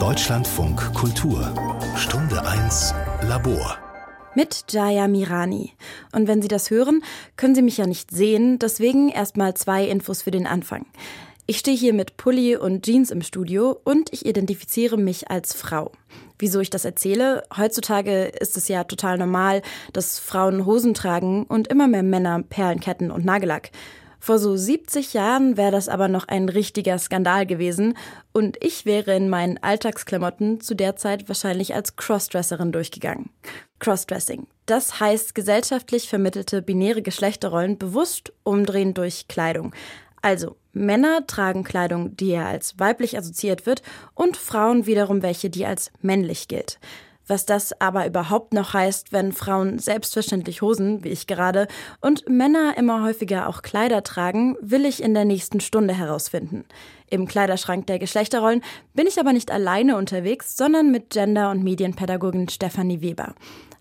Deutschlandfunk Kultur Stunde 1 Labor mit Jaya Mirani. Und wenn Sie das hören, können Sie mich ja nicht sehen, deswegen erstmal zwei Infos für den Anfang. Ich stehe hier mit Pulli und Jeans im Studio und ich identifiziere mich als Frau. Wieso ich das erzähle? Heutzutage ist es ja total normal, dass Frauen Hosen tragen und immer mehr Männer Perlenketten und Nagellack. Vor so 70 Jahren wäre das aber noch ein richtiger Skandal gewesen und ich wäre in meinen Alltagsklamotten zu der Zeit wahrscheinlich als Crossdresserin durchgegangen. Crossdressing. Das heißt gesellschaftlich vermittelte binäre Geschlechterrollen bewusst umdrehen durch Kleidung. Also, Männer tragen Kleidung, die ja als weiblich assoziiert wird, und Frauen wiederum welche, die als männlich gilt. Was das aber überhaupt noch heißt, wenn Frauen selbstverständlich Hosen, wie ich gerade, und Männer immer häufiger auch Kleider tragen, will ich in der nächsten Stunde herausfinden. Im Kleiderschrank der Geschlechterrollen bin ich aber nicht alleine unterwegs, sondern mit Gender- und Medienpädagogin Stefanie Weber.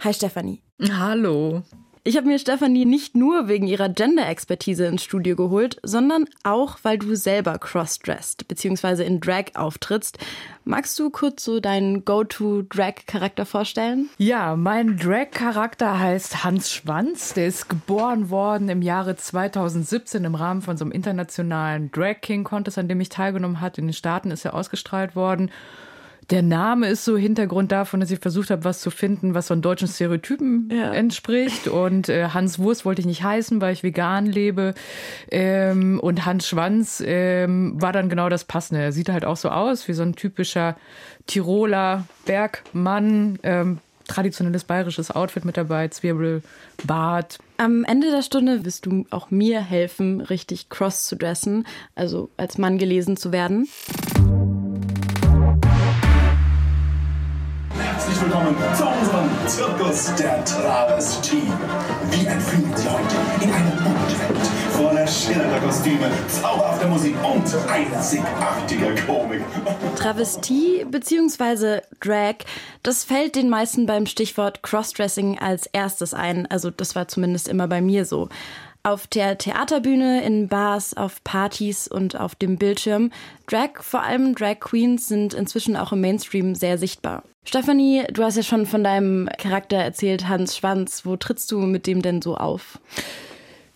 Hi Stefanie. Hallo. Ich habe mir Stefanie nicht nur wegen ihrer Gender-Expertise ins Studio geholt, sondern auch, weil du selber crossdressed bzw. in Drag auftrittst. Magst du kurz so deinen Go-To-Drag-Charakter vorstellen? Ja, mein Drag-Charakter heißt Hans Schwanz. Der ist geboren worden im Jahre 2017 im Rahmen von so einem internationalen Drag King Contest, an dem ich teilgenommen habe. In den Staaten ist er ausgestrahlt worden. Der Name ist so Hintergrund davon, dass ich versucht habe, was zu finden, was so einen deutschen Stereotypen ja. entspricht. Und äh, Hans Wurst wollte ich nicht heißen, weil ich vegan lebe. Ähm, und Hans Schwanz ähm, war dann genau das Passende. Er sieht halt auch so aus wie so ein typischer Tiroler Bergmann. Ähm, traditionelles bayerisches Outfit mit dabei, Zwiebel, Bart. Am Ende der Stunde wirst du auch mir helfen, richtig cross zu dressen, also als Mann gelesen zu werden. Herzlich willkommen zu unserem Zirkus der Travestie. Wie entfliehen Sie heute in eine bunte voller schillernder Kostüme, zauberhafter Musik und einzigartiger Komik. Travestie bzw. Drag, das fällt den meisten beim Stichwort Crossdressing als erstes ein. Also das war zumindest immer bei mir so. Auf der Theaterbühne, in Bars, auf Partys und auf dem Bildschirm. Drag, vor allem Drag Queens, sind inzwischen auch im Mainstream sehr sichtbar. Stefanie, du hast ja schon von deinem Charakter erzählt, Hans Schwanz. Wo trittst du mit dem denn so auf?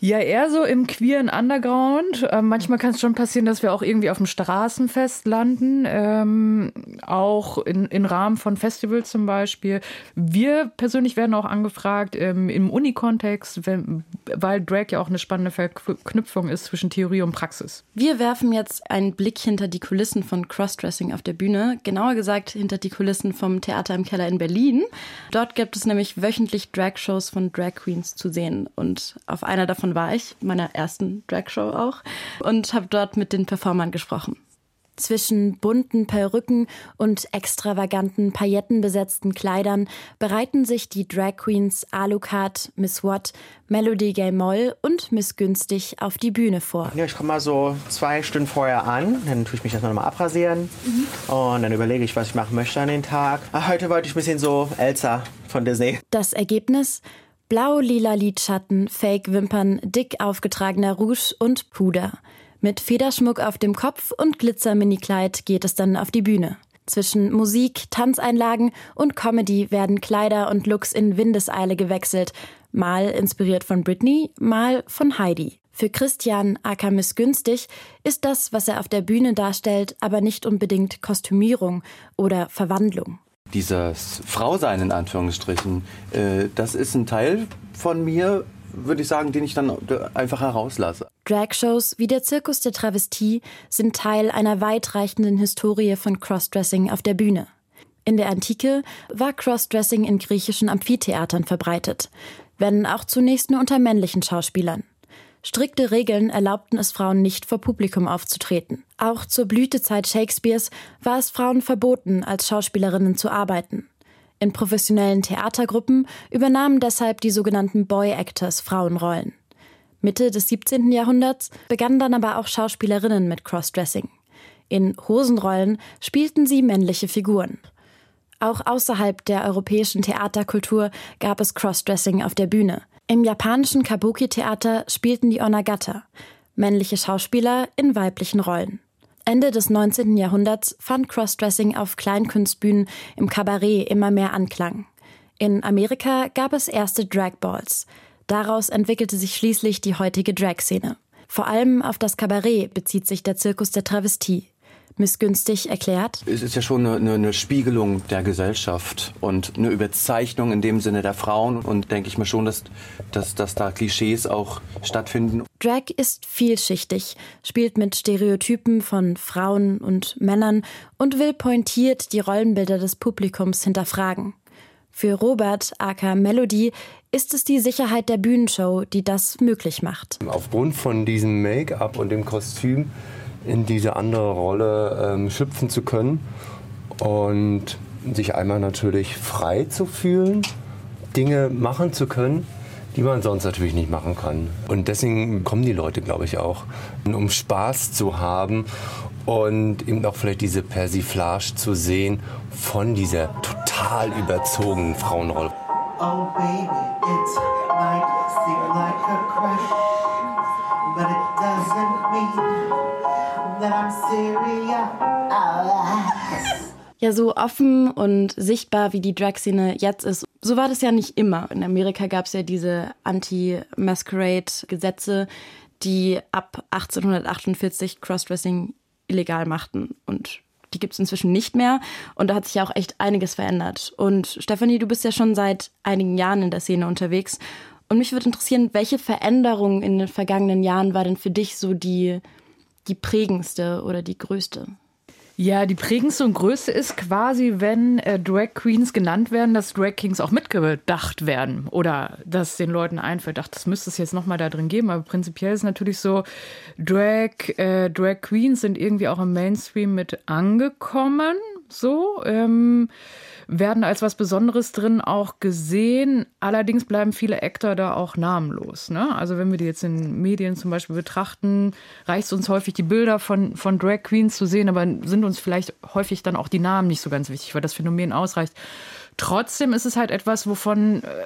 Ja, eher so im queeren Underground. Ähm, manchmal kann es schon passieren, dass wir auch irgendwie auf dem Straßenfest landen, ähm, auch in, in Rahmen von Festivals zum Beispiel. Wir persönlich werden auch angefragt ähm, im Unikontext, weil Drag ja auch eine spannende Verknüpfung ist zwischen Theorie und Praxis. Wir werfen jetzt einen Blick hinter die Kulissen von Crossdressing auf der Bühne, genauer gesagt hinter die Kulissen vom Theater im Keller in Berlin. Dort gibt es nämlich wöchentlich Drag-Shows von Drag Queens zu sehen und auf einer davon war ich, meiner ersten Dragshow auch, und habe dort mit den Performern gesprochen. Zwischen bunten Perücken und extravaganten, paillettenbesetzten Kleidern bereiten sich die Drag Queens Alucard, Miss Watt, Melody Gay Moll und Miss Günstig auf die Bühne vor. Ja, ich komme mal so zwei Stunden vorher an, dann tue ich mich erstmal nochmal abrasieren mhm. und dann überlege ich, was ich machen möchte an den Tag. Ach, heute wollte ich ein bisschen so Elsa von Disney. Das Ergebnis? Blau-lila Lidschatten, Fake-Wimpern, dick aufgetragener Rouge und Puder. Mit Federschmuck auf dem Kopf und Glitzer-Mini-Kleid geht es dann auf die Bühne. Zwischen Musik, Tanzeinlagen und Comedy werden Kleider und Looks in Windeseile gewechselt, mal inspiriert von Britney, mal von Heidi. Für Christian Akamis günstig ist das, was er auf der Bühne darstellt, aber nicht unbedingt Kostümierung oder Verwandlung dieses Frausein in Anführungsstrichen, äh, das ist ein Teil von mir, würde ich sagen, den ich dann einfach herauslasse. Dragshows wie der Zirkus der Travestie sind Teil einer weitreichenden Historie von Crossdressing auf der Bühne. In der Antike war Crossdressing in griechischen Amphitheatern verbreitet, wenn auch zunächst nur unter männlichen Schauspielern. Strikte Regeln erlaubten es Frauen nicht, vor Publikum aufzutreten. Auch zur Blütezeit Shakespeares war es Frauen verboten, als Schauspielerinnen zu arbeiten. In professionellen Theatergruppen übernahmen deshalb die sogenannten Boy Actors Frauenrollen. Mitte des 17. Jahrhunderts begannen dann aber auch Schauspielerinnen mit Crossdressing. In Hosenrollen spielten sie männliche Figuren. Auch außerhalb der europäischen Theaterkultur gab es Crossdressing auf der Bühne. Im japanischen Kabuki-Theater spielten die Onagata, männliche Schauspieler in weiblichen Rollen. Ende des 19. Jahrhunderts fand Crossdressing auf Kleinkunstbühnen im Kabarett immer mehr Anklang. In Amerika gab es erste Dragballs. Daraus entwickelte sich schließlich die heutige Drag-Szene. Vor allem auf das Kabarett bezieht sich der Zirkus der Travestie. Missgünstig erklärt. Es ist ja schon eine, eine, Spiegelung der Gesellschaft und eine Überzeichnung in dem Sinne der Frauen. Und denke ich mir schon, dass, dass, dass da Klischees auch stattfinden. Drag ist vielschichtig, spielt mit Stereotypen von Frauen und Männern und will pointiert die Rollenbilder des Publikums hinterfragen. Für Robert, aka Melody, ist es die Sicherheit der Bühnenshow, die das möglich macht. Aufgrund von diesem Make-up und dem Kostüm in diese andere Rolle ähm, schlüpfen zu können und sich einmal natürlich frei zu fühlen, Dinge machen zu können, die man sonst natürlich nicht machen kann. Und deswegen kommen die Leute, glaube ich, auch, um Spaß zu haben und eben auch vielleicht diese Persiflage zu sehen von dieser total überzogenen Frauenrolle. Oh baby, it might seem like a crush, but it doesn't mean. Ja, so offen und sichtbar wie die Drag-Szene jetzt ist, so war das ja nicht immer. In Amerika gab es ja diese Anti-Masquerade-Gesetze, die ab 1848 Crossdressing illegal machten. Und die gibt es inzwischen nicht mehr. Und da hat sich ja auch echt einiges verändert. Und Stefanie, du bist ja schon seit einigen Jahren in der Szene unterwegs. Und mich würde interessieren, welche Veränderung in den vergangenen Jahren war denn für dich so die, die prägendste oder die größte? Ja, die prägendste und größte ist quasi, wenn äh, Drag Queens genannt werden, dass Drag Kings auch mitgedacht werden oder dass den Leuten einfällt, ach, das müsste es jetzt nochmal da drin geben. Aber prinzipiell ist natürlich so, Drag, äh, Drag Queens sind irgendwie auch im Mainstream mit angekommen. So. Ähm, werden als was Besonderes drin auch gesehen. Allerdings bleiben viele Actor da auch namenlos. Ne? Also wenn wir die jetzt in Medien zum Beispiel betrachten, reicht es uns häufig, die Bilder von, von Drag Queens zu sehen, aber sind uns vielleicht häufig dann auch die Namen nicht so ganz wichtig, weil das Phänomen ausreicht. Trotzdem ist es halt etwas, wovon äh,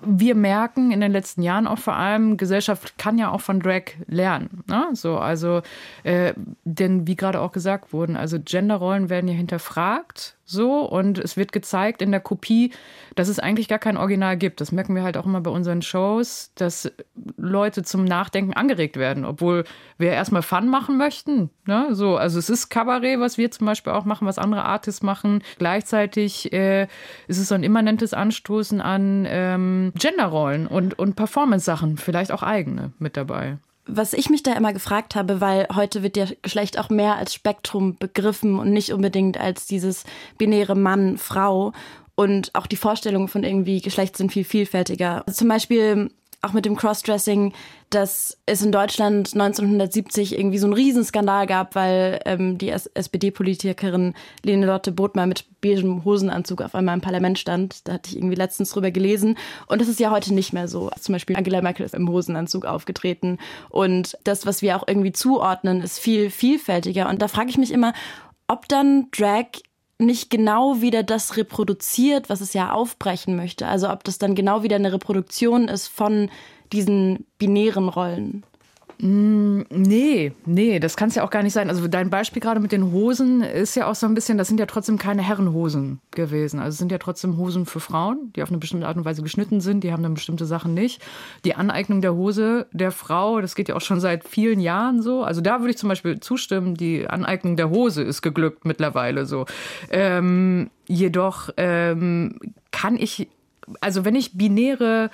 wir merken in den letzten Jahren auch vor allem, Gesellschaft kann ja auch von Drag lernen. Ne? So, also, äh, denn wie gerade auch gesagt wurden, also Genderrollen werden ja hinterfragt so und es wird gezeigt in der Kopie, dass es eigentlich gar kein Original gibt. Das merken wir halt auch immer bei unseren Shows, dass Leute zum Nachdenken angeregt werden, obwohl wir erstmal Fun machen möchten. Ne? So, also es ist Kabarett, was wir zum Beispiel auch machen, was andere Artists machen. Gleichzeitig äh, ist es so ein immanentes Anstoßen an ähm, Genderrollen und, und Performance-Sachen, vielleicht auch eigene mit dabei was ich mich da immer gefragt habe, weil heute wird ja Geschlecht auch mehr als Spektrum begriffen und nicht unbedingt als dieses binäre Mann, Frau. Und auch die Vorstellungen von irgendwie Geschlecht sind viel vielfältiger. Also zum Beispiel auch mit dem Crossdressing, dass es in Deutschland 1970 irgendwie so einen Riesenskandal gab, weil ähm, die SPD-Politikerin Lene Lotte Bothmer mit beigem Hosenanzug auf einmal im Parlament stand. Da hatte ich irgendwie letztens drüber gelesen. Und das ist ja heute nicht mehr so. Zum Beispiel Angela Merkel ist im Hosenanzug aufgetreten. Und das, was wir auch irgendwie zuordnen, ist viel vielfältiger. Und da frage ich mich immer, ob dann Drag nicht genau wieder das reproduziert, was es ja aufbrechen möchte. Also ob das dann genau wieder eine Reproduktion ist von diesen binären Rollen. Mm, nee, nee, das kann es ja auch gar nicht sein. Also dein Beispiel gerade mit den Hosen ist ja auch so ein bisschen, das sind ja trotzdem keine Herrenhosen gewesen. Also es sind ja trotzdem Hosen für Frauen, die auf eine bestimmte Art und Weise geschnitten sind, die haben dann bestimmte Sachen nicht. Die Aneignung der Hose der Frau, das geht ja auch schon seit vielen Jahren so. Also da würde ich zum Beispiel zustimmen, die Aneignung der Hose ist geglückt mittlerweile so. Ähm, jedoch ähm, kann ich, also wenn ich binäre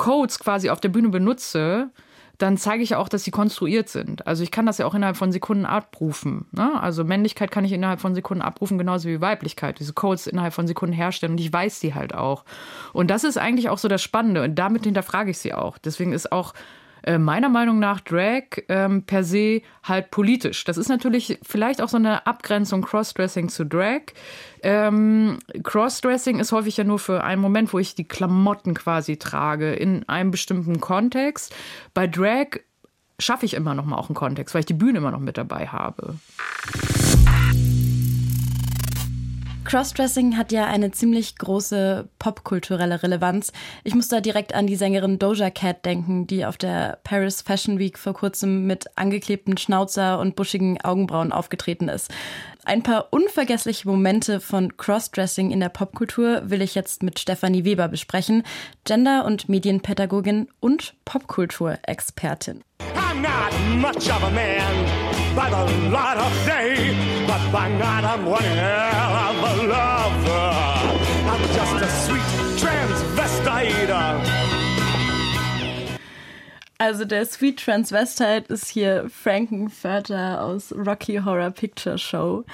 Codes quasi auf der Bühne benutze, dann zeige ich auch, dass sie konstruiert sind. Also ich kann das ja auch innerhalb von Sekunden abrufen. Ne? Also Männlichkeit kann ich innerhalb von Sekunden abrufen, genauso wie Weiblichkeit. Diese Codes innerhalb von Sekunden herstellen und ich weiß sie halt auch. Und das ist eigentlich auch so das Spannende und damit hinterfrage ich sie auch. Deswegen ist auch äh, meiner Meinung nach Drag ähm, per se halt politisch. Das ist natürlich vielleicht auch so eine Abgrenzung Crossdressing zu Drag. Ähm, Crossdressing ist häufig ja nur für einen Moment, wo ich die Klamotten quasi trage in einem bestimmten Kontext. Bei Drag schaffe ich immer noch mal auch einen Kontext, weil ich die Bühne immer noch mit dabei habe. Crossdressing hat ja eine ziemlich große popkulturelle Relevanz. Ich muss da direkt an die Sängerin Doja Cat denken, die auf der Paris Fashion Week vor kurzem mit angeklebten Schnauzer und buschigen Augenbrauen aufgetreten ist. Ein paar unvergessliche Momente von Crossdressing in der Popkultur will ich jetzt mit Stefanie Weber besprechen, Gender- und Medienpädagogin und Popkulturexpertin. I'm not much of a man by the light of day, by night I'm one hell of a lover. I'm just a sweet transvestite. Also der Sweet Transvestite ist hier Frankenfurter aus Rocky Horror Picture Show.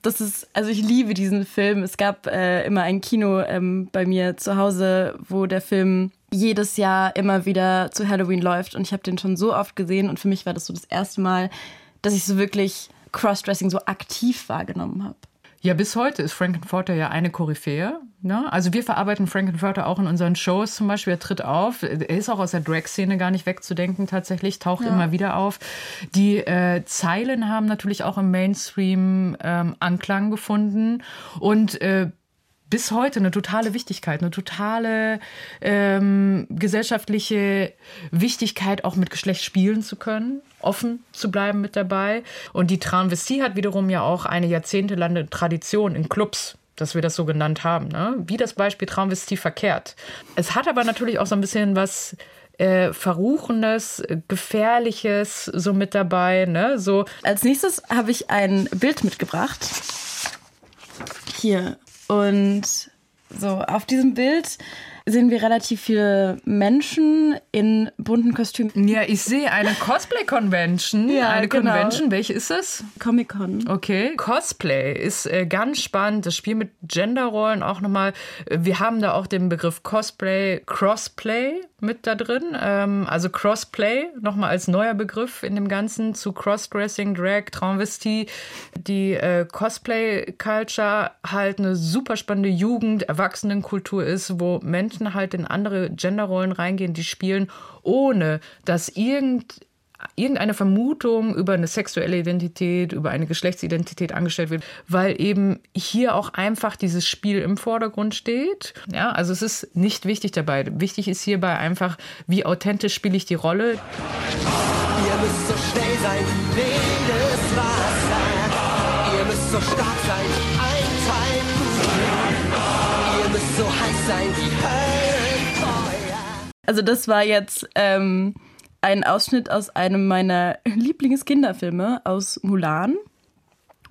Das ist, also ich liebe diesen Film. Es gab äh, immer ein Kino ähm, bei mir zu Hause, wo der Film jedes Jahr immer wieder zu Halloween läuft und ich habe den schon so oft gesehen und für mich war das so das erste Mal, dass ich so wirklich Crossdressing so aktiv wahrgenommen habe. Ja, bis heute ist Frankenfurter ja eine Koryphäe. Ne? Also wir verarbeiten Frankenfurter auch in unseren Shows zum Beispiel. Er tritt auf. Er ist auch aus der Drag-Szene gar nicht wegzudenken tatsächlich, taucht ja. immer wieder auf. Die äh, Zeilen haben natürlich auch im Mainstream ähm, Anklang gefunden und äh, bis heute eine totale Wichtigkeit, eine totale ähm, gesellschaftliche Wichtigkeit, auch mit Geschlecht spielen zu können, offen zu bleiben mit dabei. Und die Transvestie hat wiederum ja auch eine jahrzehntelange Tradition in Clubs dass wir das so genannt haben, ne? wie das Beispiel Transvestie verkehrt. Es hat aber natürlich auch so ein bisschen was äh, Verruchendes, Gefährliches so mit dabei. Ne? So. Als nächstes habe ich ein Bild mitgebracht. Hier und so, auf diesem Bild sehen wir relativ viele Menschen in bunten Kostümen. Ja, ich sehe eine Cosplay-Convention. Ja, eine genau. Convention. Welche ist es? Comic-Con. Okay. Cosplay ist äh, ganz spannend. Das Spiel mit Genderrollen auch nochmal. Äh, wir haben da auch den Begriff Cosplay, Crossplay mit da drin. Ähm, also Crossplay nochmal als neuer Begriff in dem Ganzen zu Crossdressing, Drag, Transvestie. Die äh, Cosplay-Culture halt eine super spannende Jugend-, Erwachsenenkultur ist, wo Menschen Menschen halt in andere Genderrollen reingehen, die spielen, ohne dass irgend irgendeine Vermutung über eine sexuelle Identität, über eine Geschlechtsidentität angestellt wird, weil eben hier auch einfach dieses Spiel im Vordergrund steht. Ja, also es ist nicht wichtig dabei. Wichtig ist hierbei einfach, wie authentisch spiele ich die Rolle. Ihr müsst so schnell sein wildes Wasser. Ihr müsst so stark sein, ein Teil Ihr müsst so heiß sein wie also das war jetzt ähm, ein Ausschnitt aus einem meiner Lieblingskinderfilme aus Mulan.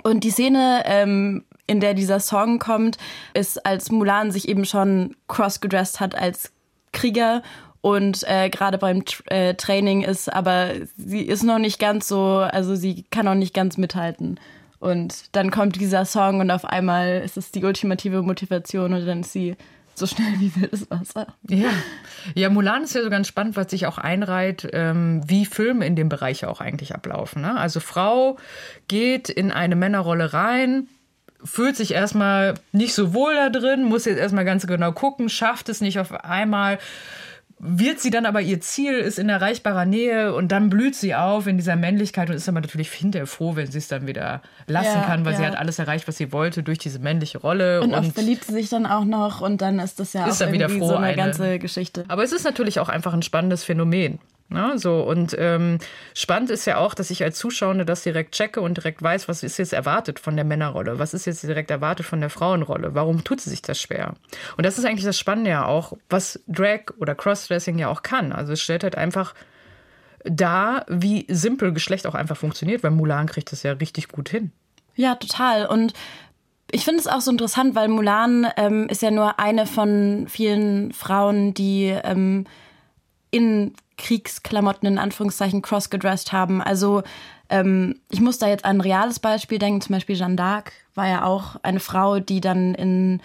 Und die Szene, ähm, in der dieser Song kommt, ist, als Mulan sich eben schon crossgedressed hat als Krieger und äh, gerade beim Tra äh, Training ist, aber sie ist noch nicht ganz so, also sie kann noch nicht ganz mithalten. Und dann kommt dieser Song und auf einmal ist es die ultimative Motivation und dann ist sie so schnell wie wildes Wasser. Ja. ja, Mulan ist ja so ganz spannend, was sich auch einreiht, ähm, wie Filme in dem Bereich auch eigentlich ablaufen. Ne? Also Frau geht in eine Männerrolle rein, fühlt sich erstmal nicht so wohl da drin, muss jetzt erstmal ganz genau gucken, schafft es nicht auf einmal wird sie dann aber ihr Ziel ist in erreichbarer Nähe und dann blüht sie auf in dieser Männlichkeit und ist aber natürlich hinterher froh, wenn sie es dann wieder lassen ja, kann, weil ja. sie hat alles erreicht, was sie wollte durch diese männliche Rolle. Und, und oft verliebt sie sich dann auch noch und dann ist das ja ist auch irgendwie froh, so eine, eine ganze Geschichte. Aber es ist natürlich auch einfach ein spannendes Phänomen. Ne? So, und ähm, spannend ist ja auch, dass ich als Zuschauer das direkt checke und direkt weiß, was ist jetzt erwartet von der Männerrolle, was ist jetzt direkt erwartet von der Frauenrolle, warum tut sie sich das schwer? Und das ist eigentlich das Spannende ja auch, was Drag oder Crossdressing ja auch kann. Also es stellt halt einfach dar, wie simpel Geschlecht auch einfach funktioniert, weil Mulan kriegt das ja richtig gut hin. Ja, total. Und ich finde es auch so interessant, weil Mulan ähm, ist ja nur eine von vielen Frauen, die ähm, in Kriegsklamotten in Anführungszeichen crossgedressed haben. Also ähm, ich muss da jetzt an ein reales Beispiel denken, zum Beispiel Jeanne d'Arc war ja auch eine Frau, die dann in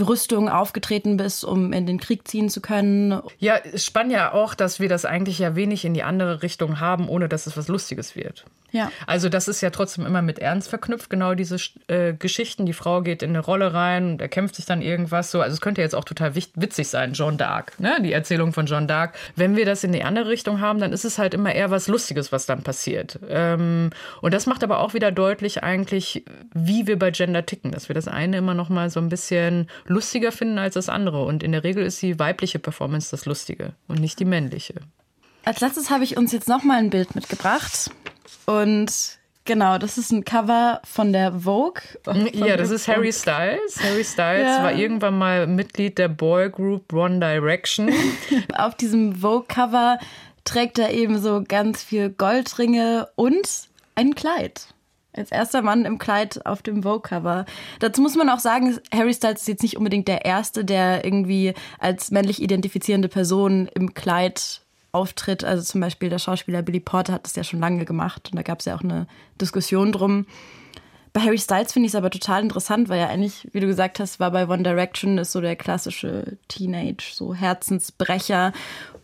Rüstung aufgetreten ist, um in den Krieg ziehen zu können. Ja, spannt ja auch, dass wir das eigentlich ja wenig in die andere Richtung haben, ohne dass es was Lustiges wird. Ja. Also das ist ja trotzdem immer mit Ernst verknüpft, genau diese äh, Geschichten. Die Frau geht in eine Rolle rein und erkämpft sich dann irgendwas so. Also es könnte jetzt auch total witzig sein, Jeanne d'Arc, ne? die Erzählung von Jeanne d'Arc. Wenn wir das in die andere Richtung haben, dann ist es halt immer eher was Lustiges, was dann passiert. Ähm, und das macht aber auch wieder deutlich eigentlich, wie wir bei Gender ticken, dass wir das eine immer noch mal so ein bisschen lustiger finden als das andere. Und in der Regel ist die weibliche Performance das Lustige und nicht die männliche. Als letztes habe ich uns jetzt noch mal ein Bild mitgebracht. Und genau, das ist ein Cover von der Vogue. Von ja, das ist Harry Styles. Harry Styles ja. war irgendwann mal Mitglied der Boygroup One Direction. Auf diesem Vogue-Cover trägt er eben so ganz viel Goldringe und ein Kleid. Als erster Mann im Kleid auf dem Vogue-Cover. Dazu muss man auch sagen, Harry Styles ist jetzt nicht unbedingt der Erste, der irgendwie als männlich identifizierende Person im Kleid auftritt. Also zum Beispiel der Schauspieler Billy Porter hat das ja schon lange gemacht und da gab es ja auch eine Diskussion drum. Bei Harry Styles finde ich es aber total interessant, weil ja eigentlich, wie du gesagt hast, war bei One Direction ist so der klassische Teenage, so Herzensbrecher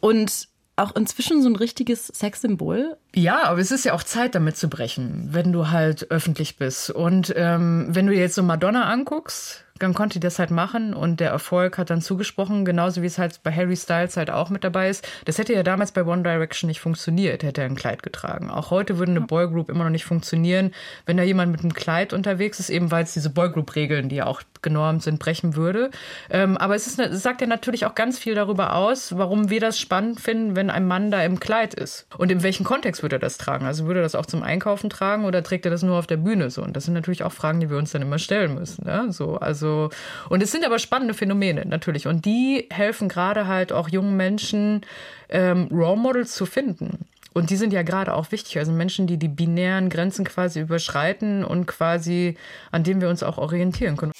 und auch inzwischen so ein richtiges Sexsymbol. Ja, aber es ist ja auch Zeit, damit zu brechen, wenn du halt öffentlich bist. Und ähm, wenn du dir jetzt so Madonna anguckst, dann konnte die das halt machen und der Erfolg hat dann zugesprochen, genauso wie es halt bei Harry Styles halt auch mit dabei ist. Das hätte ja damals bei One Direction nicht funktioniert, hätte er ein Kleid getragen. Auch heute würde eine Boygroup immer noch nicht funktionieren, wenn da jemand mit einem Kleid unterwegs ist, eben weil es diese Boygroup-Regeln, die ja auch genormt sind, brechen würde. Ähm, aber es, ist, es sagt ja natürlich auch ganz viel darüber aus, warum wir das spannend finden, wenn ein Mann da im Kleid ist. Und in welchem Kontext würde er das tragen? Also würde er das auch zum Einkaufen tragen oder trägt er das nur auf der Bühne so? Und das sind natürlich auch Fragen, die wir uns dann immer stellen müssen. Ne? So, also, und es sind aber spannende Phänomene natürlich. Und die helfen gerade halt auch jungen Menschen, ähm, Role Models zu finden. Und die sind ja gerade auch wichtig. Also Menschen, die die binären Grenzen quasi überschreiten und quasi an denen wir uns auch orientieren können.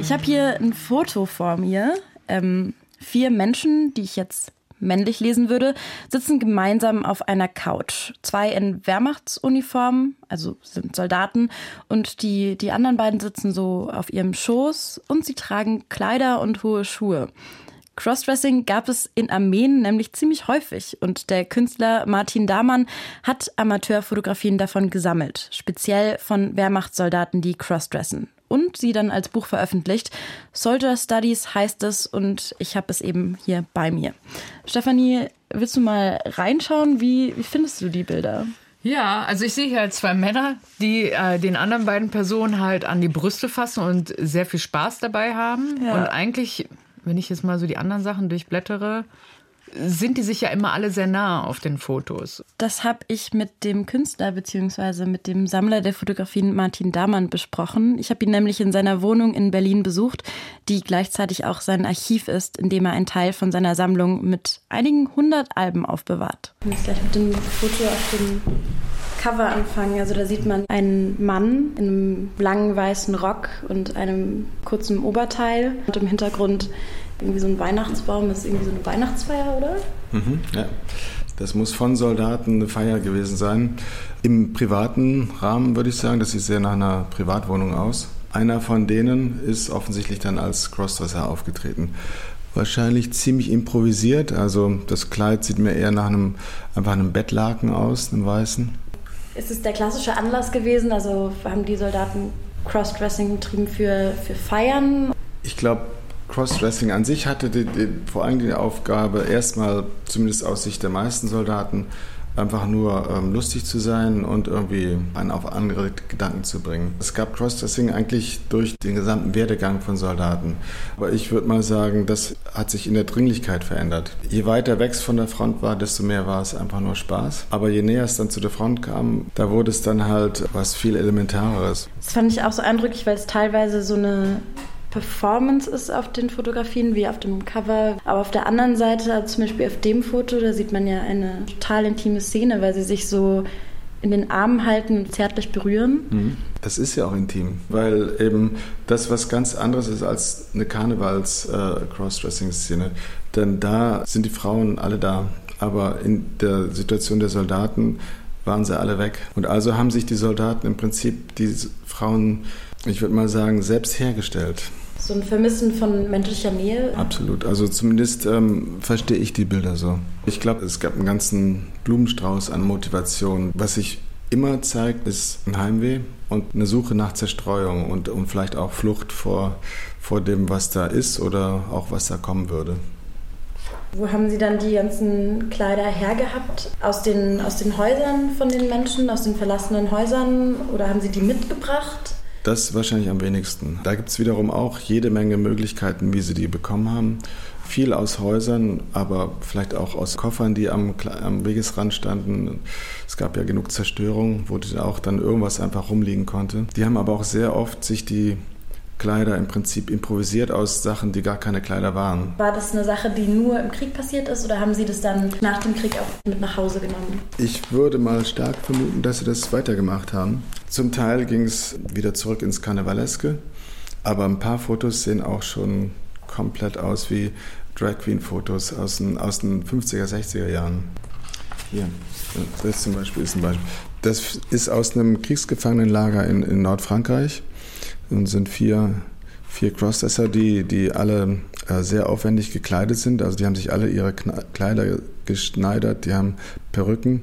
Ich habe hier ein Foto vor mir. Ähm, vier Menschen, die ich jetzt männlich lesen würde, sitzen gemeinsam auf einer Couch. Zwei in Wehrmachtsuniform, also sind Soldaten, und die, die anderen beiden sitzen so auf ihrem Schoß und sie tragen Kleider und hohe Schuhe. Crossdressing gab es in Armeen nämlich ziemlich häufig und der Künstler Martin Dahmann hat Amateurfotografien davon gesammelt, speziell von Wehrmachtssoldaten, die crossdressen und sie dann als Buch veröffentlicht. Soldier Studies heißt es und ich habe es eben hier bei mir. Stefanie, willst du mal reinschauen? Wie, wie findest du die Bilder? Ja, also ich sehe hier zwei Männer, die äh, den anderen beiden Personen halt an die Brüste fassen und sehr viel Spaß dabei haben. Ja. Und eigentlich wenn ich jetzt mal so die anderen Sachen durchblättere, sind die sich ja immer alle sehr nah auf den Fotos. Das habe ich mit dem Künstler bzw. mit dem Sammler der Fotografien Martin Damann besprochen. Ich habe ihn nämlich in seiner Wohnung in Berlin besucht, die gleichzeitig auch sein Archiv ist, in dem er einen Teil von seiner Sammlung mit einigen hundert Alben aufbewahrt. Ich muss gleich mit dem Foto auf dem Cover anfangen. Also da sieht man einen Mann in einem langen weißen Rock und einem kurzen Oberteil und im Hintergrund irgendwie so ein Weihnachtsbaum. Das ist irgendwie so eine Weihnachtsfeier, oder? Mhm, ja. Das muss von Soldaten eine Feier gewesen sein. Im privaten Rahmen würde ich sagen, das sieht sehr nach einer Privatwohnung aus. Einer von denen ist offensichtlich dann als Crossdresser aufgetreten. Wahrscheinlich ziemlich improvisiert. Also das Kleid sieht mir eher nach einem einfach einem Bettlaken aus, einem weißen. Ist es der klassische Anlass gewesen? Also haben die Soldaten Crossdressing betrieben für, für Feiern? Ich glaube, Crossdressing an sich hatte die, die, vor allem die Aufgabe, erstmal, zumindest aus Sicht der meisten Soldaten, einfach nur ähm, lustig zu sein und irgendwie einen auf andere Gedanken zu bringen. Es gab Crossdressing eigentlich durch den gesamten Werdegang von Soldaten. Aber ich würde mal sagen, das hat sich in der Dringlichkeit verändert. Je weiter weg es von der Front war, desto mehr war es einfach nur Spaß. Aber je näher es dann zu der Front kam, da wurde es dann halt was viel Elementareres. Das fand ich auch so eindrücklich, weil es teilweise so eine Performance ist auf den Fotografien, wie auf dem Cover. Aber auf der anderen Seite, also zum Beispiel auf dem Foto, da sieht man ja eine total intime Szene, weil sie sich so in den Armen halten und zärtlich berühren. Das mhm. ist ja auch intim, weil eben das was ganz anderes ist als eine Karnevals-Crossdressing-Szene. Äh, Denn da sind die Frauen alle da. Aber in der Situation der Soldaten waren sie alle weg. Und also haben sich die Soldaten im Prinzip die Frauen, ich würde mal sagen, selbst hergestellt. So ein Vermissen von menschlicher Nähe? Absolut. Also zumindest ähm, verstehe ich die Bilder so. Ich glaube, es gab einen ganzen Blumenstrauß an Motivation. Was sich immer zeigt, ist ein Heimweh und eine Suche nach Zerstreuung und, und vielleicht auch Flucht vor, vor dem, was da ist oder auch was da kommen würde. Wo haben Sie dann die ganzen Kleider hergehabt? Aus den, aus den Häusern von den Menschen, aus den verlassenen Häusern? Oder haben Sie die mitgebracht? Das wahrscheinlich am wenigsten. Da gibt es wiederum auch jede Menge Möglichkeiten, wie sie die bekommen haben. Viel aus Häusern, aber vielleicht auch aus Koffern, die am, am Wegesrand standen. Es gab ja genug Zerstörung, wo auch dann irgendwas einfach rumliegen konnte. Die haben aber auch sehr oft sich die Kleider im Prinzip improvisiert aus Sachen, die gar keine Kleider waren. War das eine Sache, die nur im Krieg passiert ist oder haben Sie das dann nach dem Krieg auch mit nach Hause genommen? Ich würde mal stark vermuten, dass Sie das weitergemacht haben. Zum Teil ging es wieder zurück ins Karnevaleske, aber ein paar Fotos sehen auch schon komplett aus wie Drag Queen Fotos aus den, aus den 50er, 60er Jahren. Hier, das zum Beispiel ist ein Beispiel. Das ist aus einem Kriegsgefangenenlager in, in Nordfrankreich und sind vier, vier Crossdresser, die, die alle äh, sehr aufwendig gekleidet sind. Also die haben sich alle ihre Kleider geschneidert, die haben Perücken.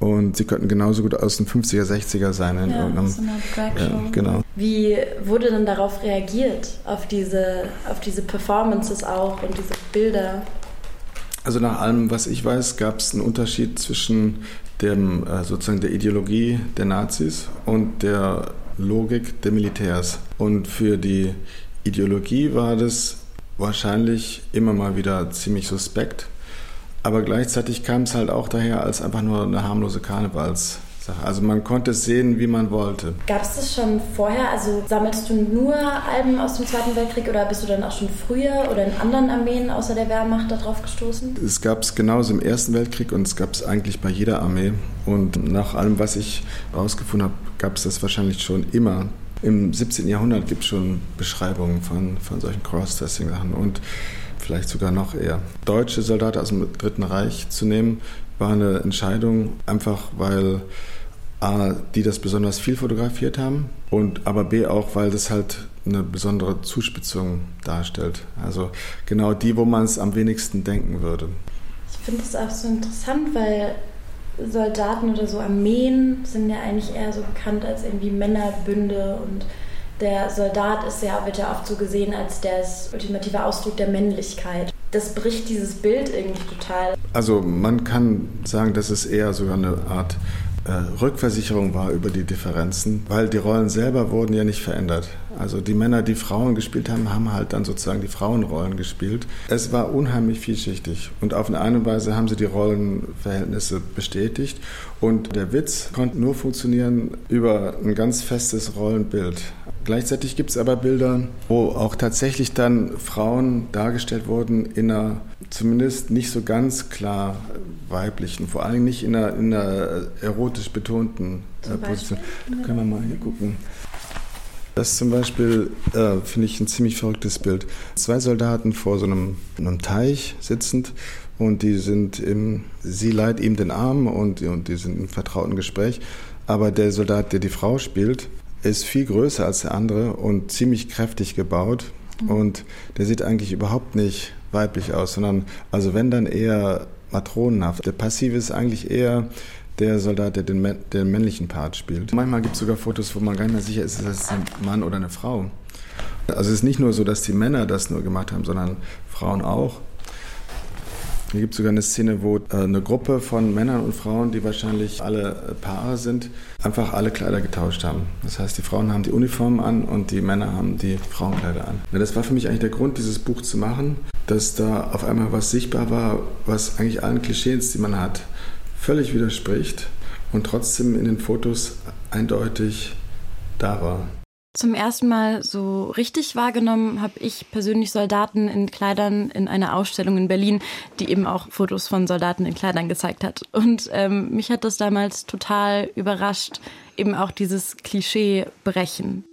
Und sie könnten genauso gut aus den 50er, 60er sein in ja, irgendeinem. So ja, genau. Wie wurde denn darauf reagiert, auf diese, auf diese Performances auch und diese Bilder? Also nach allem, was ich weiß, gab es einen Unterschied zwischen dem, äh, sozusagen der Ideologie der Nazis und der Logik der Militärs. Und für die Ideologie war das wahrscheinlich immer mal wieder ziemlich suspekt. Aber gleichzeitig kam es halt auch daher als einfach nur eine harmlose Karnevalssache. Also man konnte es sehen, wie man wollte. Gab es das schon vorher? Also sammelst du nur Alben aus dem Zweiten Weltkrieg oder bist du dann auch schon früher oder in anderen Armeen außer der Wehrmacht darauf gestoßen? Es gab es genauso im Ersten Weltkrieg und es gab es eigentlich bei jeder Armee. Und nach allem, was ich herausgefunden habe, gab es das wahrscheinlich schon immer. Im 17. Jahrhundert gibt es schon Beschreibungen von, von solchen Cross-Dressing-Sachen und vielleicht sogar noch eher. Deutsche Soldaten aus dem Dritten Reich zu nehmen, war eine Entscheidung, einfach weil A, die das besonders viel fotografiert haben und aber B auch, weil das halt eine besondere Zuspitzung darstellt. Also genau die, wo man es am wenigsten denken würde. Ich finde es auch so interessant, weil Soldaten oder so Armeen sind ja eigentlich eher so bekannt als irgendwie Männerbünde und der Soldat ist ja, wird ja oft so gesehen als der ultimative Ausdruck der Männlichkeit. Das bricht dieses Bild irgendwie total. Also man kann sagen, dass es eher sogar eine Art Rückversicherung war über die Differenzen, weil die Rollen selber wurden ja nicht verändert. Also die Männer, die Frauen gespielt haben, haben halt dann sozusagen die Frauenrollen gespielt. Es war unheimlich vielschichtig und auf eine Art Weise haben sie die Rollenverhältnisse bestätigt und der Witz konnte nur funktionieren über ein ganz festes Rollenbild. Gleichzeitig gibt es aber Bilder, wo auch tatsächlich dann Frauen dargestellt wurden in einer zumindest nicht so ganz klar weiblichen, vor allem nicht in einer, in einer erotisch betonten äh, Position. Da können wir mal hier gucken. Das zum Beispiel äh, finde ich ein ziemlich verrücktes Bild. Zwei Soldaten vor so einem, einem Teich sitzend und die sind im, sie leiht ihm den Arm und, und die sind im vertrauten Gespräch. Aber der Soldat, der die Frau spielt, ist viel größer als der andere und ziemlich kräftig gebaut. Mhm. Und der sieht eigentlich überhaupt nicht weiblich aus, sondern also wenn dann eher matronenhaft. Der Passive ist eigentlich eher der Soldat, der den, den männlichen Part spielt. Manchmal gibt es sogar Fotos, wo man gar nicht mehr sicher ist, ist das ein Mann oder eine Frau. Also es ist nicht nur so, dass die Männer das nur gemacht haben, sondern Frauen auch. Hier gibt es sogar eine Szene, wo äh, eine Gruppe von Männern und Frauen, die wahrscheinlich alle äh, Paare sind, einfach alle Kleider getauscht haben. Das heißt, die Frauen haben die Uniformen an und die Männer haben die Frauenkleider an. Das war für mich eigentlich der Grund, dieses Buch zu machen, dass da auf einmal was sichtbar war, was eigentlich allen Klischees, die man hat, völlig widerspricht und trotzdem in den Fotos eindeutig da war. Zum ersten Mal so richtig wahrgenommen habe ich persönlich Soldaten in Kleidern in einer Ausstellung in Berlin, die eben auch Fotos von Soldaten in Kleidern gezeigt hat. Und ähm, mich hat das damals total überrascht, eben auch dieses Klischee brechen.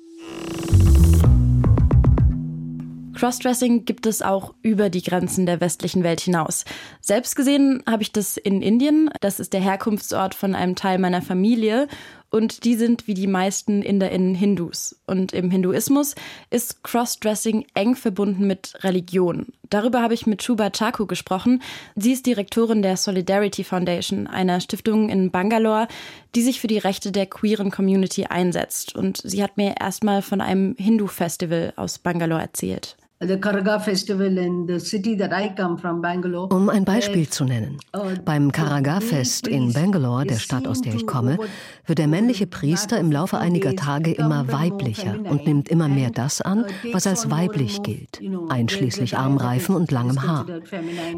Crossdressing gibt es auch über die Grenzen der westlichen Welt hinaus. Selbst gesehen habe ich das in Indien. Das ist der Herkunftsort von einem Teil meiner Familie. Und die sind wie die meisten InderInnen Hindus. Und im Hinduismus ist Crossdressing eng verbunden mit Religion. Darüber habe ich mit Shuba Chaku gesprochen. Sie ist Direktorin der Solidarity Foundation, einer Stiftung in Bangalore, die sich für die Rechte der queeren Community einsetzt. Und sie hat mir erstmal von einem Hindu-Festival aus Bangalore erzählt. Um ein Beispiel zu nennen. Beim Karaga-Fest in Bangalore, der Stadt, aus der ich komme, wird der männliche Priester im Laufe einiger Tage immer weiblicher und nimmt immer mehr das an, was als weiblich gilt, einschließlich Armreifen und langem Haar,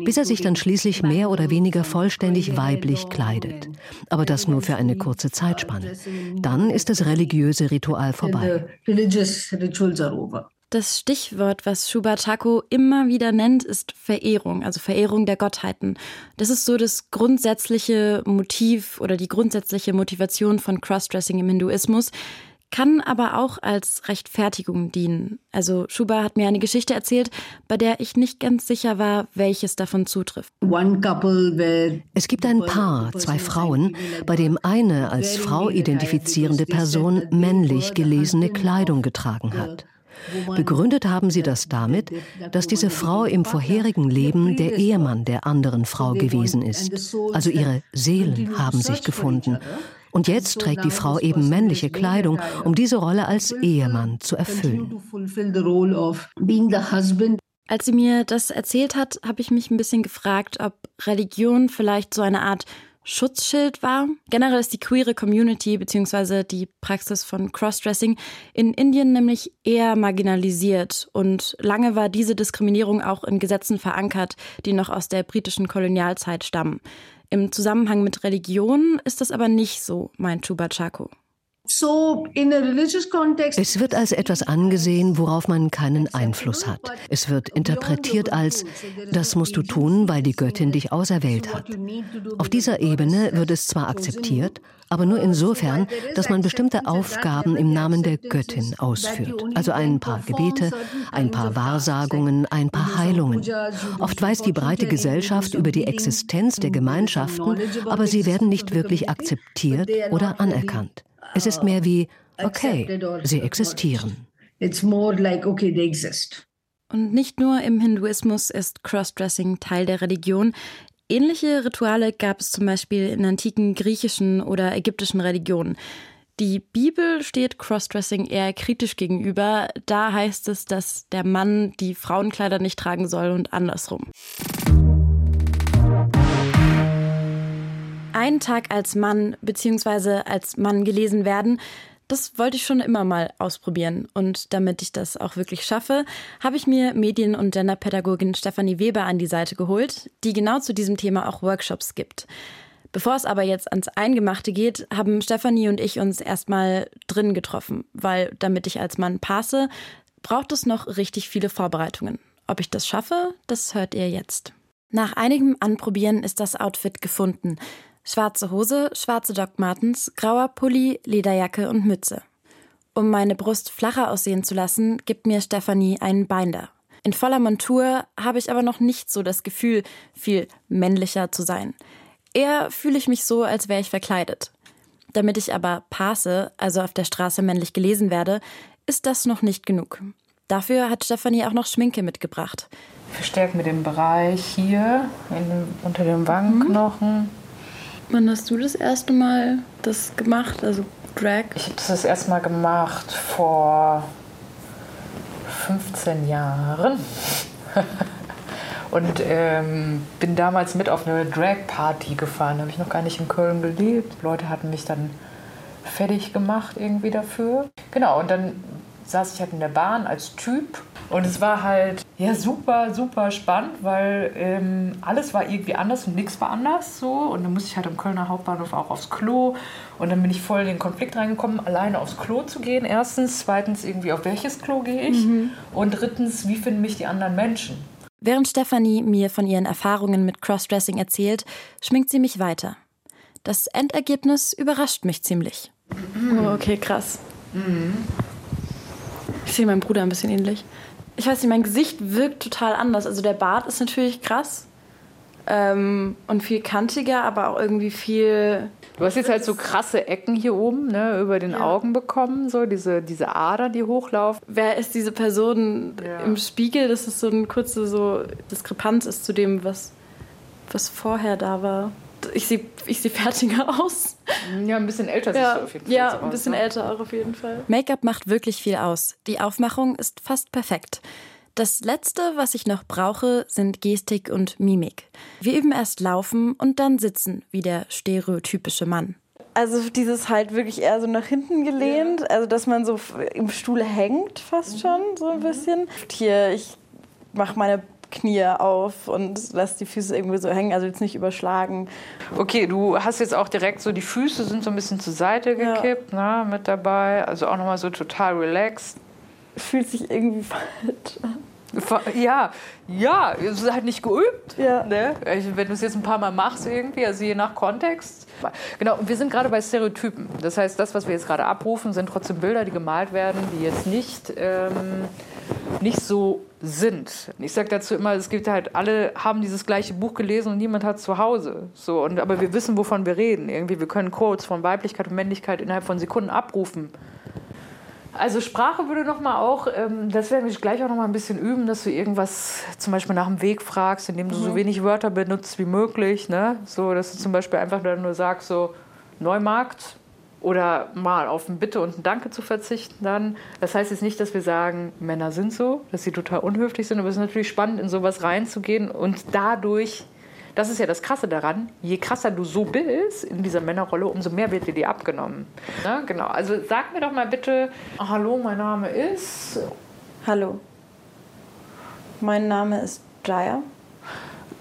bis er sich dann schließlich mehr oder weniger vollständig weiblich kleidet. Aber das nur für eine kurze Zeitspanne. Dann ist das religiöse Ritual vorbei. Das Stichwort, was Chako immer wieder nennt, ist Verehrung, also Verehrung der Gottheiten. Das ist so das grundsätzliche Motiv oder die grundsätzliche Motivation von Crossdressing im Hinduismus, kann aber auch als Rechtfertigung dienen. Also Shuba hat mir eine Geschichte erzählt, bei der ich nicht ganz sicher war, welches davon zutrifft. Es gibt ein Paar, zwei Frauen, bei dem eine als Frau identifizierende Person männlich gelesene Kleidung getragen hat. Begründet haben sie das damit, dass diese Frau im vorherigen Leben der Ehemann der anderen Frau gewesen ist. Also ihre Seelen haben sich gefunden. Und jetzt trägt die Frau eben männliche Kleidung, um diese Rolle als Ehemann zu erfüllen. Als sie mir das erzählt hat, habe ich mich ein bisschen gefragt, ob Religion vielleicht so eine Art Schutzschild war. Generell ist die queere Community bzw. die Praxis von Crossdressing in Indien nämlich eher marginalisiert und lange war diese Diskriminierung auch in Gesetzen verankert, die noch aus der britischen Kolonialzeit stammen. Im Zusammenhang mit Religion ist das aber nicht so, meint Chubachako. Es wird als etwas angesehen, worauf man keinen Einfluss hat. Es wird interpretiert als, das musst du tun, weil die Göttin dich auserwählt hat. Auf dieser Ebene wird es zwar akzeptiert, aber nur insofern, dass man bestimmte Aufgaben im Namen der Göttin ausführt. Also ein paar Gebete, ein paar Wahrsagungen, ein paar Heilungen. Oft weiß die breite Gesellschaft über die Existenz der Gemeinschaften, aber sie werden nicht wirklich akzeptiert oder anerkannt. Es ist mehr wie, okay, sie existieren. Und nicht nur im Hinduismus ist Crossdressing Teil der Religion. Ähnliche Rituale gab es zum Beispiel in antiken griechischen oder ägyptischen Religionen. Die Bibel steht Crossdressing eher kritisch gegenüber. Da heißt es, dass der Mann die Frauenkleider nicht tragen soll und andersrum. Einen Tag als Mann bzw. als Mann gelesen werden, das wollte ich schon immer mal ausprobieren. Und damit ich das auch wirklich schaffe, habe ich mir Medien- und Genderpädagogin Stefanie Weber an die Seite geholt, die genau zu diesem Thema auch Workshops gibt. Bevor es aber jetzt ans Eingemachte geht, haben Stefanie und ich uns erstmal drin getroffen, weil damit ich als Mann passe, braucht es noch richtig viele Vorbereitungen. Ob ich das schaffe, das hört ihr jetzt. Nach einigem Anprobieren ist das Outfit gefunden. Schwarze Hose, schwarze Doc Martens, grauer Pulli, Lederjacke und Mütze. Um meine Brust flacher aussehen zu lassen, gibt mir Stefanie einen Binder. In voller Montur habe ich aber noch nicht so das Gefühl, viel männlicher zu sein. Eher fühle ich mich so, als wäre ich verkleidet. Damit ich aber passe, also auf der Straße männlich gelesen werde, ist das noch nicht genug. Dafür hat Stefanie auch noch Schminke mitgebracht. Verstärkt mit dem Bereich hier, in, unter dem Wangenknochen. Mhm. Wann hast du das erste Mal das gemacht, also Drag? Ich habe das das erste Mal gemacht vor 15 Jahren. Und ähm, bin damals mit auf eine Drag-Party gefahren. Habe ich noch gar nicht in Köln gelebt. Leute hatten mich dann fertig gemacht irgendwie dafür. Genau, und dann saß ich halt in der Bahn als Typ und es war halt ja super, super spannend, weil ähm, alles war irgendwie anders und nichts war anders so. Und dann musste ich halt am Kölner Hauptbahnhof auch aufs Klo. Und dann bin ich voll in den Konflikt reingekommen, alleine aufs Klo zu gehen. Erstens, zweitens irgendwie auf welches Klo gehe ich? Mhm. Und drittens, wie finden mich die anderen Menschen? Während Stefanie mir von ihren Erfahrungen mit Crossdressing erzählt, schminkt sie mich weiter. Das Endergebnis überrascht mich ziemlich. Mhm. Oh, okay, krass. Mhm. Ich sehe meinem Bruder ein bisschen ähnlich. Ich weiß nicht, mein Gesicht wirkt total anders. Also der Bart ist natürlich krass. ähm, und viel kantiger, aber auch irgendwie viel. Du hast jetzt halt so krasse Ecken hier oben ne, über den ja. Augen bekommen, so diese, diese Ader, die hochlaufen. Wer ist diese Person ja. im Spiegel? Das ist so eine kurze so Diskrepanz ist zu dem, was, was vorher da war. Ich sehe ich seh fertiger aus. Ja, ein bisschen älter ja, siehst du auf jeden Fall. Ja, ein bisschen aus, ne? älter auch auf jeden Fall. Make-up macht wirklich viel aus. Die Aufmachung ist fast perfekt. Das Letzte, was ich noch brauche, sind Gestik und Mimik. Wir üben erst Laufen und dann Sitzen, wie der stereotypische Mann. Also dieses halt wirklich eher so nach hinten gelehnt, ja. also dass man so im Stuhl hängt fast mhm. schon so ein bisschen. Hier, ich mache meine Knie auf und lasse die Füße irgendwie so hängen, also jetzt nicht überschlagen. Okay, du hast jetzt auch direkt so, die Füße sind so ein bisschen zur Seite gekippt, ja. ne, mit dabei, also auch nochmal so total relaxed. Fühlt sich irgendwie falsch an. Ja, ja, es ist halt nicht geübt. Ja. Ne? Wenn du es jetzt ein paar Mal machst irgendwie, also je nach Kontext. Genau, und wir sind gerade bei Stereotypen. Das heißt, das, was wir jetzt gerade abrufen, sind trotzdem Bilder, die gemalt werden, die jetzt nicht, ähm, nicht so sind. Ich sage dazu immer, es gibt halt, alle haben dieses gleiche Buch gelesen und niemand hat es zu Hause. So, und, aber wir wissen, wovon wir reden. Irgendwie, wir können Codes von Weiblichkeit und Männlichkeit innerhalb von Sekunden abrufen. Also Sprache würde noch mal auch, ähm, das werden wir gleich auch noch mal ein bisschen üben, dass du irgendwas zum Beispiel nach dem Weg fragst, indem du mhm. so wenig Wörter benutzt wie möglich. Ne? So, dass du zum Beispiel einfach nur sagst so Neumarkt oder mal auf ein Bitte und ein Danke zu verzichten dann. Das heißt jetzt nicht, dass wir sagen, Männer sind so, dass sie total unhöflich sind, aber es ist natürlich spannend, in sowas reinzugehen und dadurch das ist ja das Krasse daran, je krasser du so bist in dieser Männerrolle, umso mehr wird dir die abgenommen. Ne? Genau, also sag mir doch mal bitte, hallo, mein Name ist... Hallo, mein Name ist Jaya.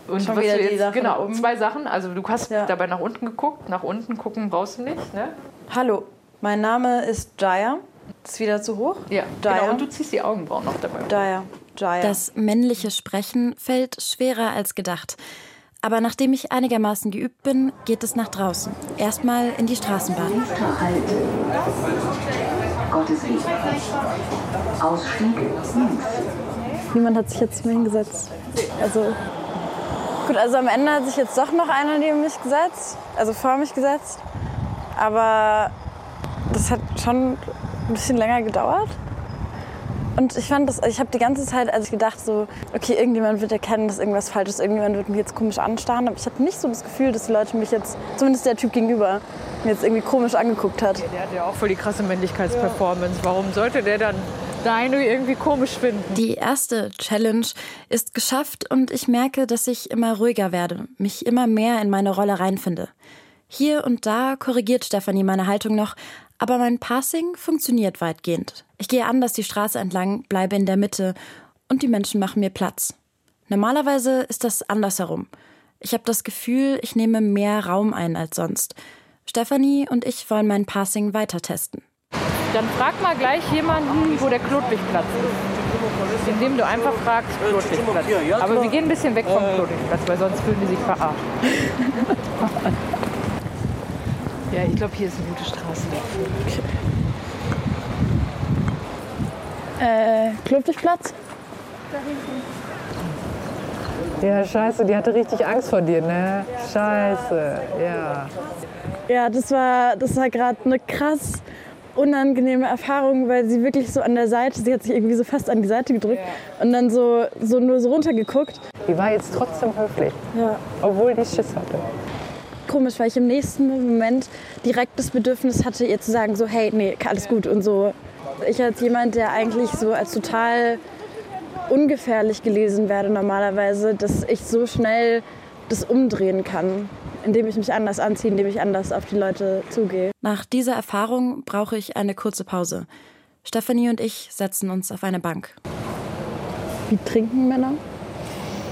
Und Schon was du jetzt, genau, zwei Sachen. Also du hast ja. dabei nach unten geguckt. Nach unten gucken brauchst du nicht. Ne? Hallo, mein Name ist Jaya. Ist wieder zu hoch? Ja, Jaya. genau. Und du ziehst die Augenbrauen noch dabei. Jaya. Jaya. Das männliche Sprechen fällt schwerer als gedacht. Aber nachdem ich einigermaßen geübt bin, geht es nach draußen. Erstmal in die Straßenbahn. Ausstieg links. Niemand hat sich jetzt zu mir hingesetzt. Also gut, also am Ende hat sich jetzt doch noch einer neben mich gesetzt, also vor mich gesetzt. Aber das hat schon ein bisschen länger gedauert. Und ich fand das, ich habe die ganze Zeit, als ich gedacht so, okay, irgendjemand wird erkennen, dass irgendwas falsch ist, irgendjemand wird mich jetzt komisch anstarren. Aber ich hatte nicht so das Gefühl, dass die Leute mich jetzt, zumindest der Typ gegenüber, mir jetzt irgendwie komisch angeguckt hat. Ja, der hat ja auch voll die krasse Männlichkeitsperformance. Ja. Warum sollte der dann deine irgendwie komisch finden? Die erste Challenge ist geschafft und ich merke, dass ich immer ruhiger werde, mich immer mehr in meine Rolle reinfinde. Hier und da korrigiert Stefanie meine Haltung noch, aber mein Passing funktioniert weitgehend. Ich gehe anders die Straße entlang, bleibe in der Mitte und die Menschen machen mir Platz. Normalerweise ist das andersherum. Ich habe das Gefühl, ich nehme mehr Raum ein als sonst. Stefanie und ich wollen mein Passing weiter testen. Dann frag mal gleich jemanden, wo der Klotwigplatz ist. Indem du einfach fragst, Klotwigplatz. Aber wir gehen ein bisschen weg vom Klotwigplatz, weil sonst fühlen die sich verarscht. ja, ich glaube, hier ist eine gute Straße. Okay. Äh, Klopfigplatz? Ja, scheiße, die hatte richtig Angst vor dir, ne? Scheiße, ja. Ja, das war, das war gerade eine krass unangenehme Erfahrung, weil sie wirklich so an der Seite, sie hat sich irgendwie so fast an die Seite gedrückt ja. und dann so, so nur so runtergeguckt. Die war jetzt trotzdem höflich, ja. obwohl die Schiss hatte. Komisch, weil ich im nächsten Moment direkt das Bedürfnis hatte, ihr zu sagen, so hey, nee, alles gut und so ich als jemand, der eigentlich so als total ungefährlich gelesen werde normalerweise, dass ich so schnell das umdrehen kann, indem ich mich anders anziehe, indem ich anders auf die Leute zugehe. Nach dieser Erfahrung brauche ich eine kurze Pause. Stephanie und ich setzen uns auf eine Bank. Wie trinken Männer?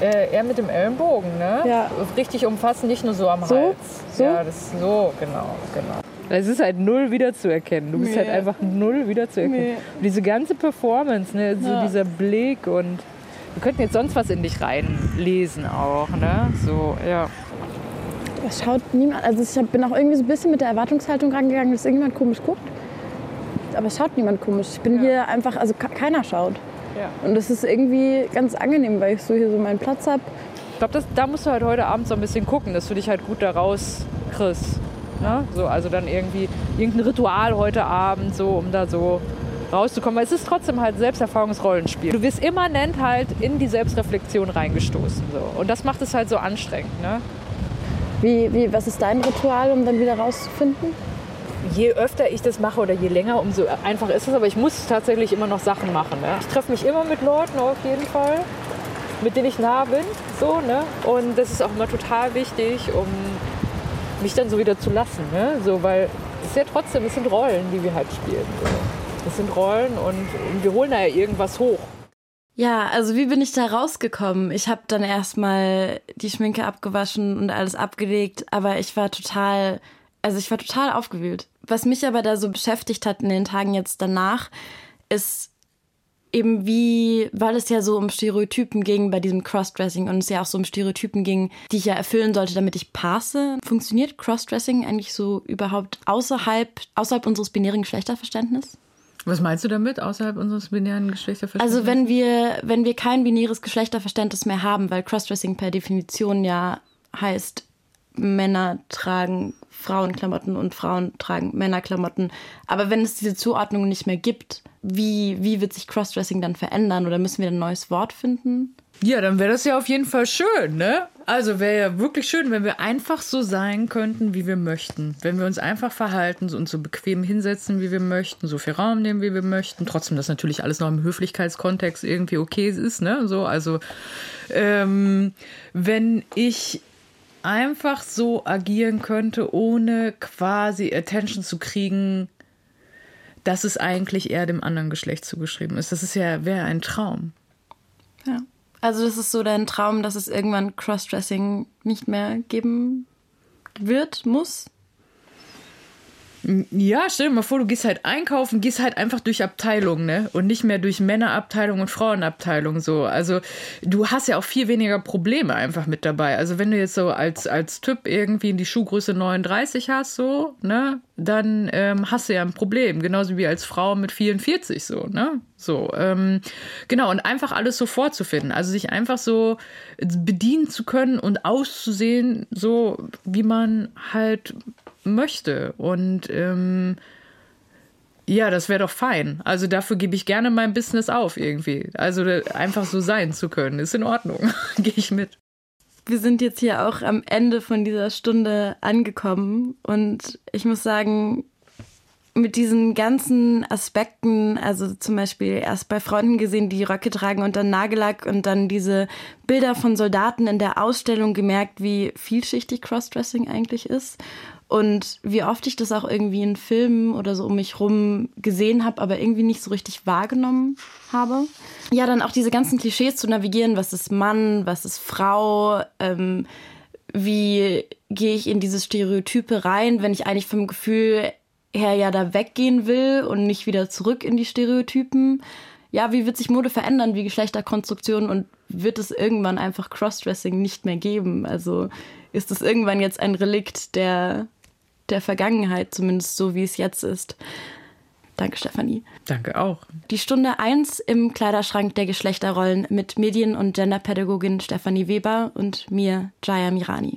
Äh, eher mit dem Ellenbogen, ne? Ja. Richtig umfassen, nicht nur so am so? Hals. So? Ja, das ist so, genau, genau. Es ist halt null wiederzuerkennen. Du bist nee. halt einfach null wiederzuerkennen. Nee. Und diese ganze Performance, ne, so ja. dieser Blick und wir könnten jetzt sonst was in dich reinlesen auch, ne? So, ja. Es schaut niemand, also ich bin auch irgendwie so ein bisschen mit der Erwartungshaltung rangegangen, dass irgendjemand komisch guckt. Aber es schaut niemand komisch. Ich bin ja. hier einfach, also keiner schaut. Ja. Und das ist irgendwie ganz angenehm, weil ich so hier so meinen Platz habe. Ich glaube, da musst du halt heute Abend so ein bisschen gucken, dass du dich halt gut da rauskriegst. Ne? So, also dann irgendwie irgendein Ritual heute Abend, so um da so rauszukommen. Weil es ist trotzdem halt Selbsterfahrungsrollenspiel. Du wirst immanent halt in die Selbstreflexion reingestoßen. So. Und das macht es halt so anstrengend. Ne? Wie, wie, was ist dein Ritual, um dann wieder rauszufinden? Je öfter ich das mache oder je länger, umso einfacher ist es. Aber ich muss tatsächlich immer noch Sachen machen. Ne? Ich treffe mich immer mit Leuten auf jeden Fall, mit denen ich nah bin. So, ne? Und das ist auch immer total wichtig, um mich dann so wieder zu lassen. Ne? So, weil es ist ja trotzdem, es sind Rollen, die wir halt spielen. So. Es sind Rollen und wir holen da ja irgendwas hoch. Ja, also wie bin ich da rausgekommen? Ich habe dann erstmal die Schminke abgewaschen und alles abgelegt, aber ich war total, also ich war total aufgewühlt. Was mich aber da so beschäftigt hat in den Tagen jetzt danach, ist eben wie, weil es ja so um Stereotypen ging bei diesem Crossdressing und es ja auch so um Stereotypen ging, die ich ja erfüllen sollte, damit ich passe. Funktioniert Crossdressing eigentlich so überhaupt außerhalb, außerhalb unseres binären Geschlechterverständnisses? Was meinst du damit, außerhalb unseres binären Geschlechterverständnisses? Also wenn wir, wenn wir kein binäres Geschlechterverständnis mehr haben, weil Crossdressing per Definition ja heißt, Männer tragen Frauenklamotten und Frauen tragen Männerklamotten. Aber wenn es diese Zuordnung nicht mehr gibt, wie, wie wird sich Crossdressing dann verändern oder müssen wir ein neues Wort finden? Ja, dann wäre das ja auf jeden Fall schön, ne? Also wäre ja wirklich schön, wenn wir einfach so sein könnten, wie wir möchten. Wenn wir uns einfach verhalten und so bequem hinsetzen, wie wir möchten, so viel Raum nehmen, wie wir möchten. Trotzdem, dass natürlich alles noch im Höflichkeitskontext irgendwie okay ist, ne? So, also ähm, wenn ich einfach so agieren könnte, ohne quasi Attention zu kriegen, dass es eigentlich eher dem anderen Geschlecht zugeschrieben ist. Das ist ja, wäre ein Traum. Ja. Also das ist so dein Traum, dass es irgendwann Crossdressing nicht mehr geben wird, muss? Ja, stell dir mal vor, du gehst halt einkaufen, gehst halt einfach durch Abteilungen, ne? Und nicht mehr durch Männerabteilung und Frauenabteilung so. Also du hast ja auch viel weniger Probleme einfach mit dabei. Also wenn du jetzt so als, als Typ irgendwie in die Schuhgröße 39 hast, so, ne, dann ähm, hast du ja ein Problem. Genauso wie als Frau mit 44 so, ne? So, ähm, genau, und einfach alles so vorzufinden. Also sich einfach so bedienen zu können und auszusehen, so wie man halt möchte. Und ähm, ja, das wäre doch fein. Also dafür gebe ich gerne mein Business auf irgendwie. Also einfach so sein zu können, ist in Ordnung. Gehe ich mit. Wir sind jetzt hier auch am Ende von dieser Stunde angekommen. Und ich muss sagen, mit diesen ganzen Aspekten, also zum Beispiel erst bei Freunden gesehen, die Röcke tragen und dann Nagellack und dann diese Bilder von Soldaten in der Ausstellung gemerkt, wie vielschichtig Crossdressing eigentlich ist und wie oft ich das auch irgendwie in Filmen oder so um mich rum gesehen habe, aber irgendwie nicht so richtig wahrgenommen habe. Ja, dann auch diese ganzen Klischees zu navigieren, was ist Mann, was ist Frau, ähm, wie gehe ich in diese Stereotype rein, wenn ich eigentlich vom Gefühl her ja da weggehen will und nicht wieder zurück in die Stereotypen. Ja, wie wird sich Mode verändern, wie Geschlechterkonstruktion und wird es irgendwann einfach Crossdressing nicht mehr geben? Also ist es irgendwann jetzt ein Relikt der der Vergangenheit, zumindest so wie es jetzt ist. Danke, Stefanie. Danke auch. Die Stunde 1 im Kleiderschrank der Geschlechterrollen mit Medien- und Genderpädagogin Stefanie Weber und mir, Jaya Mirani.